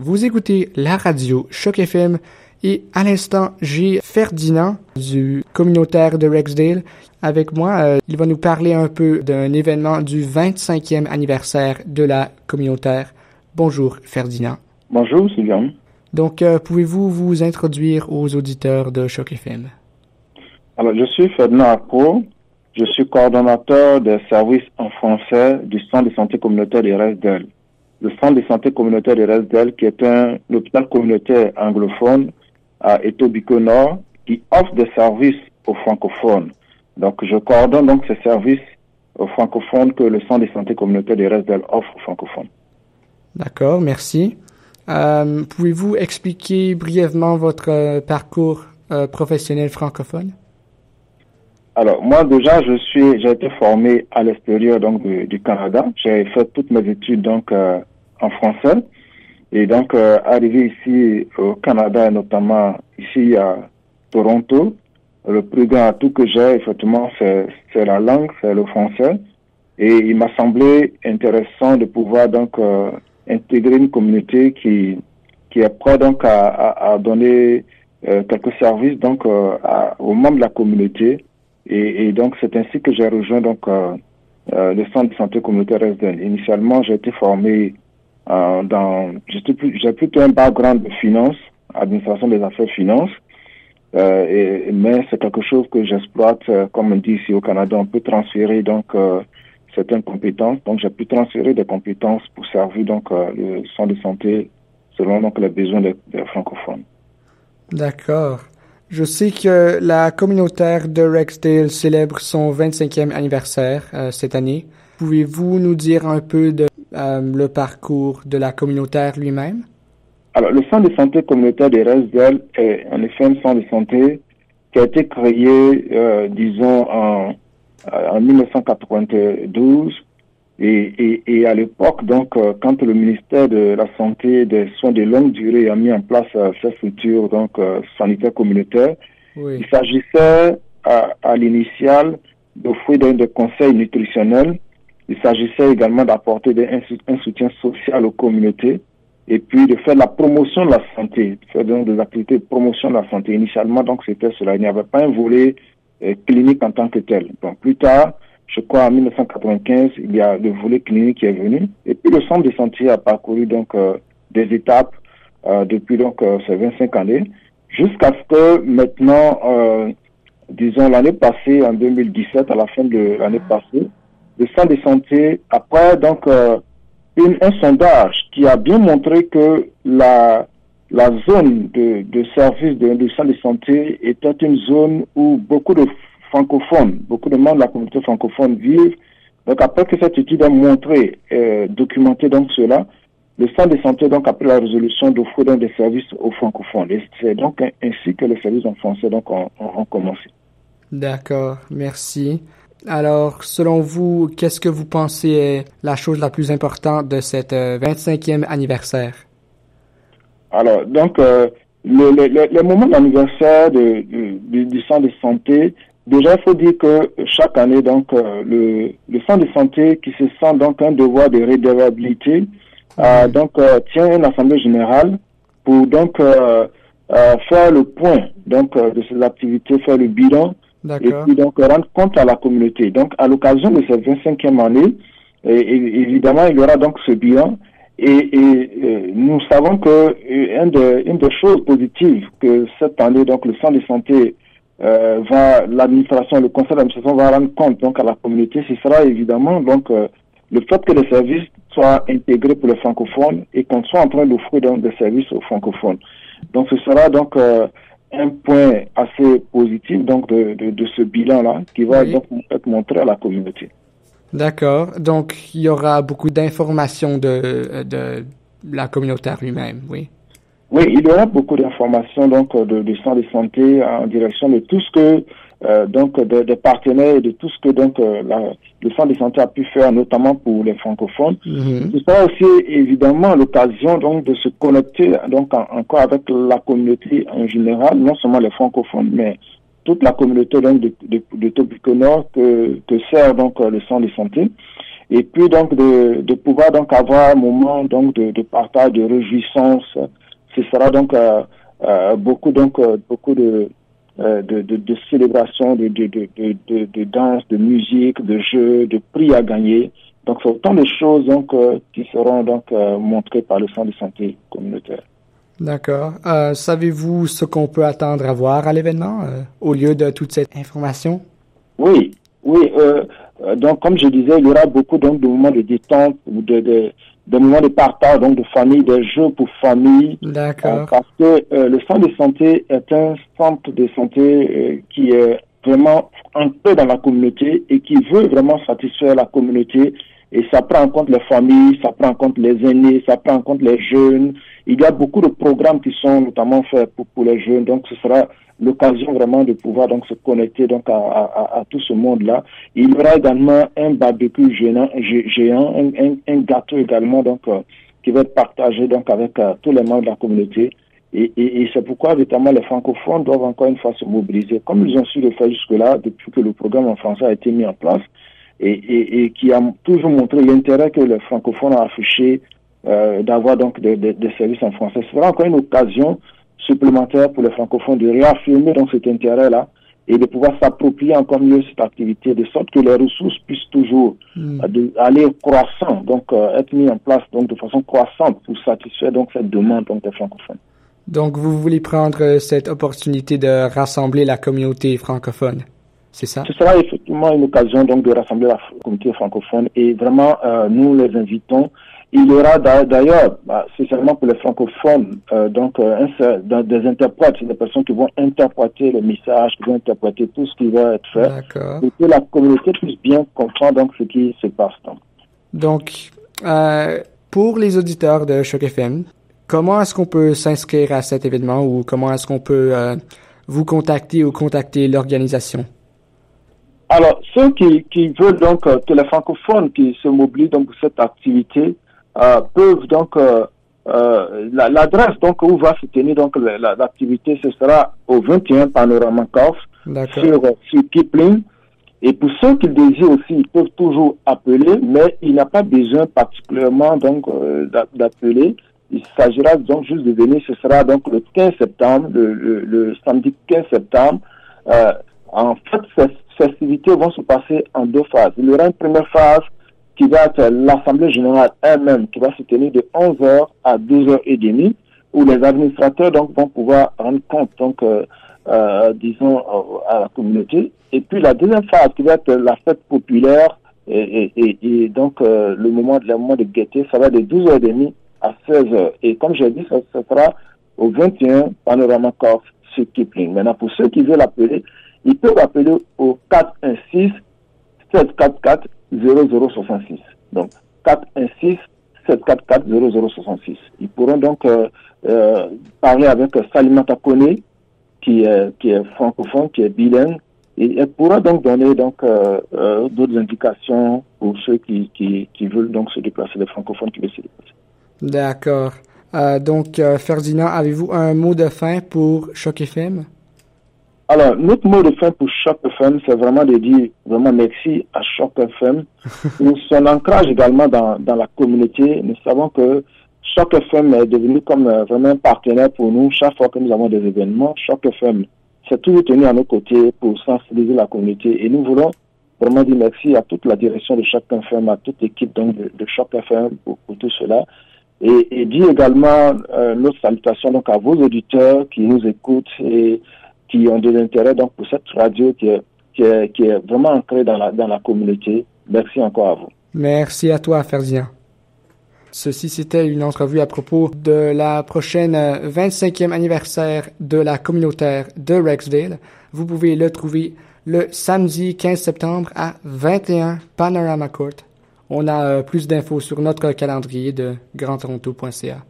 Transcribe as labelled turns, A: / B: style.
A: Vous écoutez la radio Choc FM et à l'instant, j'ai Ferdinand du communautaire de Rexdale avec moi. Euh, il va nous parler un peu d'un événement du 25e anniversaire de la communautaire. Bonjour Ferdinand.
B: Bonjour Sylvain.
A: Donc, euh, pouvez-vous vous introduire aux auditeurs de Choc FM?
B: Alors, je suis Ferdinand Accro. Je suis coordonnateur des services en français du Centre de santé communautaire de Resdel. Le Centre de santé communautaire de Resdel, qui est un hôpital communautaire anglophone à Etobicoke Nord, qui offre des services aux francophones. Donc, je coordonne donc ces services aux francophones que le Centre de santé communautaire de Resdel offre aux francophones.
A: D'accord, merci. Euh, Pouvez-vous expliquer brièvement votre euh, parcours euh, professionnel francophone?
B: Alors, moi, déjà, je suis, j'ai été formé à l'extérieur, donc, du, Canada. J'ai fait toutes mes études, donc, euh, en français. Et donc, euh, arrivé ici au Canada, notamment ici à Toronto, le plus grand atout que j'ai, effectivement, c'est, la langue, c'est le français. Et il m'a semblé intéressant de pouvoir, donc, euh, intégrer une communauté qui, qui est prête, donc, à, à, à donner euh, quelques services, donc, euh, aux membres de la communauté. Et, donc, c'est ainsi que j'ai rejoint, donc, euh, euh, le centre de santé communautaire Resden. Initialement, j'ai été formé euh, dans, j'ai plutôt un background de finance, administration des affaires finances, mais c'est quelque chose que j'exploite, comme on dit ici au Canada, on peut transférer donc certaines compétences. Donc j'ai pu transférer des compétences pour servir donc le centre de santé selon donc les besoins des francophones.
A: D'accord. Je sais que la communautaire de Rexdale célèbre son 25e anniversaire euh, cette année. Pouvez-vous nous dire un peu de euh, le parcours de la communautaire lui-même?
B: Alors, le centre de santé communautaire de Resdale est en effet un centre de santé qui a été créé, euh, disons, en, en 1992. Et, et, et à l'époque, donc, euh, quand le ministère de la Santé et des soins de longue durée a mis en place euh, cette structure donc, euh, sanitaire communautaire,
A: Oui.
B: il s'agissait à, à l'initial d'offrir des, conseils nutritionnels. Il s'agissait également d'apporter des- un, un soutien social aux communautés et puis de faire la promotion de la santé, de faire donc des activités de promotion de la santé. Initialement, donc, c'était cela. Il n'y avait pas un volet euh, clinique en tant que tel. Donc, plus tard, je crois en 1995, il y a le volet clinique qui est venu. Et puis, le centre de santé a parcouru donc euh, des étapes euh, depuis donc euh, ces 25 années, jusqu'à ce que maintenant, euh, disons l'année passée, en 2017, à la fin de l'année passée, le centre de santé, après donc euh, une, un sondage qui a bien montré que la, la zone de, de service de, du centre de santé était une zone où beaucoup de francophones, beaucoup de membres de la communauté francophone vivent. Donc après que cette étude a montré, euh, documenté donc cela, le centre de santé donc a pris la résolution d'offrir donc des services aux francophones. Et c'est donc ainsi que les services en français donc ont, commencé.
A: D'accord, merci. Alors, selon vous, qu'est-ce que vous pensez est la chose la plus importante de cet euh, 25e anniversaire?
B: Alors, donc, euh, le, le, le, le moment d'anniversaire du, du centre de santé, déjà, il faut dire que chaque année, donc, euh, le, le centre de santé qui se sent donc un devoir de redevabilité, euh, donc, euh, tient une assemblée générale pour donc euh, faire le point donc de ses activités, faire le bilan et puis donc rendre compte à la communauté. Donc, à l'occasion de cette 25e année, et, et- évidemment, il y aura donc ce bilan. Et, et, nous savons que une, des, une des choses positives que cette année, donc le centre de santé euh, va, l'administration, le conseil d'administration va rendre compte donc à la communauté, ce sera évidemment donc euh, le fait que les services soient intégrés pour les francophones et qu'on soit en train d'offrir donc des services aux francophones. Donc ce sera donc euh, un point assez positif donc de, de, de ce bilan-là qui va
A: Oui.
B: donc être montré à la communauté.
A: D'accord. Donc, il y aura beaucoup d'informations de, de la communautaire lui-même, oui.
B: Oui, il y aura beaucoup d'informations donc de, de centre de santé en direction de tout ce que euh, donc des des partenaires et de tout ce que donc euh, la- le centre de santé a pu faire, notamment pour les francophones.
A: Mhm.
B: Ce sera aussi évidemment l'occasion donc de se connecter donc en- encore avec la communauté en général, non seulement les francophones, mais toute la communauté donc de, de, de Topico Nord que, que sert donc le centre de santé. et puis donc de, de pouvoir donc avoir un moment donc de, de partage, de réjouissance. Ce sera donc euh, euh, beaucoup donc euh, beaucoup de de, de, de célébration, de, de, de, de, de, danse, de musique, de jeux, de prix à gagner. Donc, c'est autant de choses donc, qui seront donc montrées par le centre de santé communautaire.
A: D'accord. Euh, Savez-vous ce qu'on peut attendre à voir à l'événement au lieu de toute cette information?
B: Oui, oui. Euh, donc, comme je disais, il y aura beaucoup donc de moments de détente, de, de, de moments de partage, donc de famille, des jeux pour famille.
A: D'accord.
B: Euh, parce que euh, le centre de santé est un centre de santé euh, qui est vraiment un peu dans la communauté et qui veut vraiment satisfaire la communauté. Et ça prend en compte les familles, ça prend en compte les aînés, ça prend en compte les jeunes. Il y a beaucoup de programmes qui sont notamment faits pour, les jeunes. Donc, ce sera l'occasion vraiment de pouvoir donc se connecter donc à, tout ce monde-là. Il y aura également un barbecue géant, un, gâteau également donc euh, qui va être partagé donc avec euh, tous les membres de la communauté. Et, et, et c'est pourquoi notamment les francophones doivent encore une fois se mobiliser, comme ils ont su le faire jusque-là depuis que le programme en français a été mis en place et, et, et qui a toujours montré l'intérêt que les francophones ont affiché euh, d'avoir donc des, des, des services en français. Ce sera encore une occasion supplémentaire pour les francophones de réaffirmer dans cet intérêt-là et de pouvoir s'approprier encore mieux cette activité de sorte que les ressources puissent toujours
A: Hmm.
B: de- aller croissant, donc euh, être mis en place donc de façon croissante pour satisfaire donc cette demande donc des francophones.
A: Donc, vous voulez prendre euh, cette opportunité de rassembler la communauté francophone, c'est ça?
B: Ce sera effectivement une occasion donc de rassembler la communauté francophone et vraiment euh, nous les invitons. Il y aura d'a- d'ailleurs, bah, spécialement pour les francophones, euh, donc euh, un des interprètes, des personnes qui vont interpréter le message, qui vont interpréter tout ce qui va être fait, et que la communauté puisse bien comprendre donc ce qui se passe. Donc.
A: Donc, pour les auditeurs de Choc FM, comment est-ce qu'on peut s'inscrire à cet événement ou comment est-ce qu'on peut vous contacter ou contacter l'organisation?
B: Alors, ceux qui, qui veulent donc euh, que les francophones qui se mobilisent donc pour cette activité euh, peuvent donc euh, euh, la- l'adresse donc où va se tenir donc la- la- l'activité ce sera au 21 Panorama
A: D'accord.
B: sur, sur Kipling. Et pour ceux qui le désirent aussi, ils peuvent toujours appeler, mais il n'a pas besoin particulièrement donc d'a- d'appeler. Il s'agira donc juste de venir. Ce sera donc le 15 septembre, le, le, le samedi 15 septembre. Euh, en fait, festivités vont se passer en deux phases. Il y aura une première phase qui va être l'Assemblée générale elle-même, qui va se tenir de 11h à 12h30, où les administrateurs donc vont pouvoir rendre compte donc euh, euh, disons euh, à la communauté. Et puis la deuxième phase qui va être la fête populaire et, donc le moment de gaieté, ça va de 12h30 à 16h. Et comme j'ai dit, ça, sera au 21 Panorama Corp sur Kipling. Maintenant, pour ceux qui veulent appeler, ils peuvent appeler au 416 744 0066. Donc 416 744 0066. Ils pourront donc euh, euh, parler avec Salimata Kone, qui est, qui est francophone, qui est bilingue, et elle pourra donc donner donc euh, euh, d'autres indications pour ceux qui, qui, qui veulent donc se déplacer, les francophones qui veulent se déplacer.
A: D'accord. Euh, donc, euh, Ferdinand, avez-vous un mot de fin pour Choc FM?
B: Alors, notre mot de fin pour Choc FM, c'est vraiment de dire vraiment merci à Choc FM pour son ancrage également dans, dans la communauté. Nous savons que Choc FM est devenu comme euh, vraiment un partenaire pour nous chaque fois que nous avons des événements. Choc FM s'est toujours tenu à nos côtés pour sensibiliser la communauté et nous voulons vraiment dire merci à toute la direction de Choc FM, à toute l'équipe donc de, de Choc FM pour, pour tout cela. Et, et dire également euh, notre salutation donc à vos auditeurs qui nous écoutent et qui ont des intérêts donc pour cette radio qui est, qui est, vraiment ancrée dans la, dans la communauté. Merci encore à vous.
A: Merci à toi, Ferdinand. Ceci, c'était une entrevue à propos de la prochaine euh, 25e anniversaire de la communautaire de Rexdale. Vous pouvez le trouver le samedi 15 septembre à 21 Panorama Court. On a euh, plus d'infos sur notre calendrier de grandtoronto.ca.